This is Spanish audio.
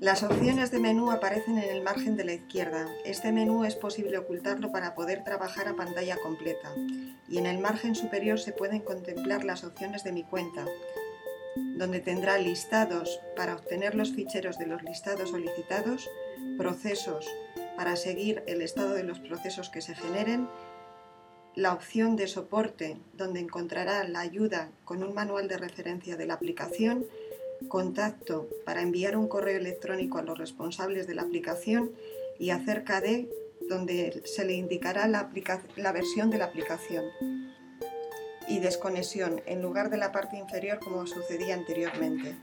Las opciones de menú aparecen en el margen de la izquierda. Este menú es posible ocultarlo para poder trabajar a pantalla completa. Y en el margen superior se pueden contemplar las opciones de mi cuenta, donde tendrá listados para obtener los ficheros de los listados solicitados, procesos para seguir el estado de los procesos que se generen, la opción de soporte, donde encontrará la ayuda con un manual de referencia de la aplicación contacto para enviar un correo electrónico a los responsables de la aplicación y acerca de donde se le indicará la, versión de la aplicación y desconexión en lugar de la parte inferior como sucedía anteriormente.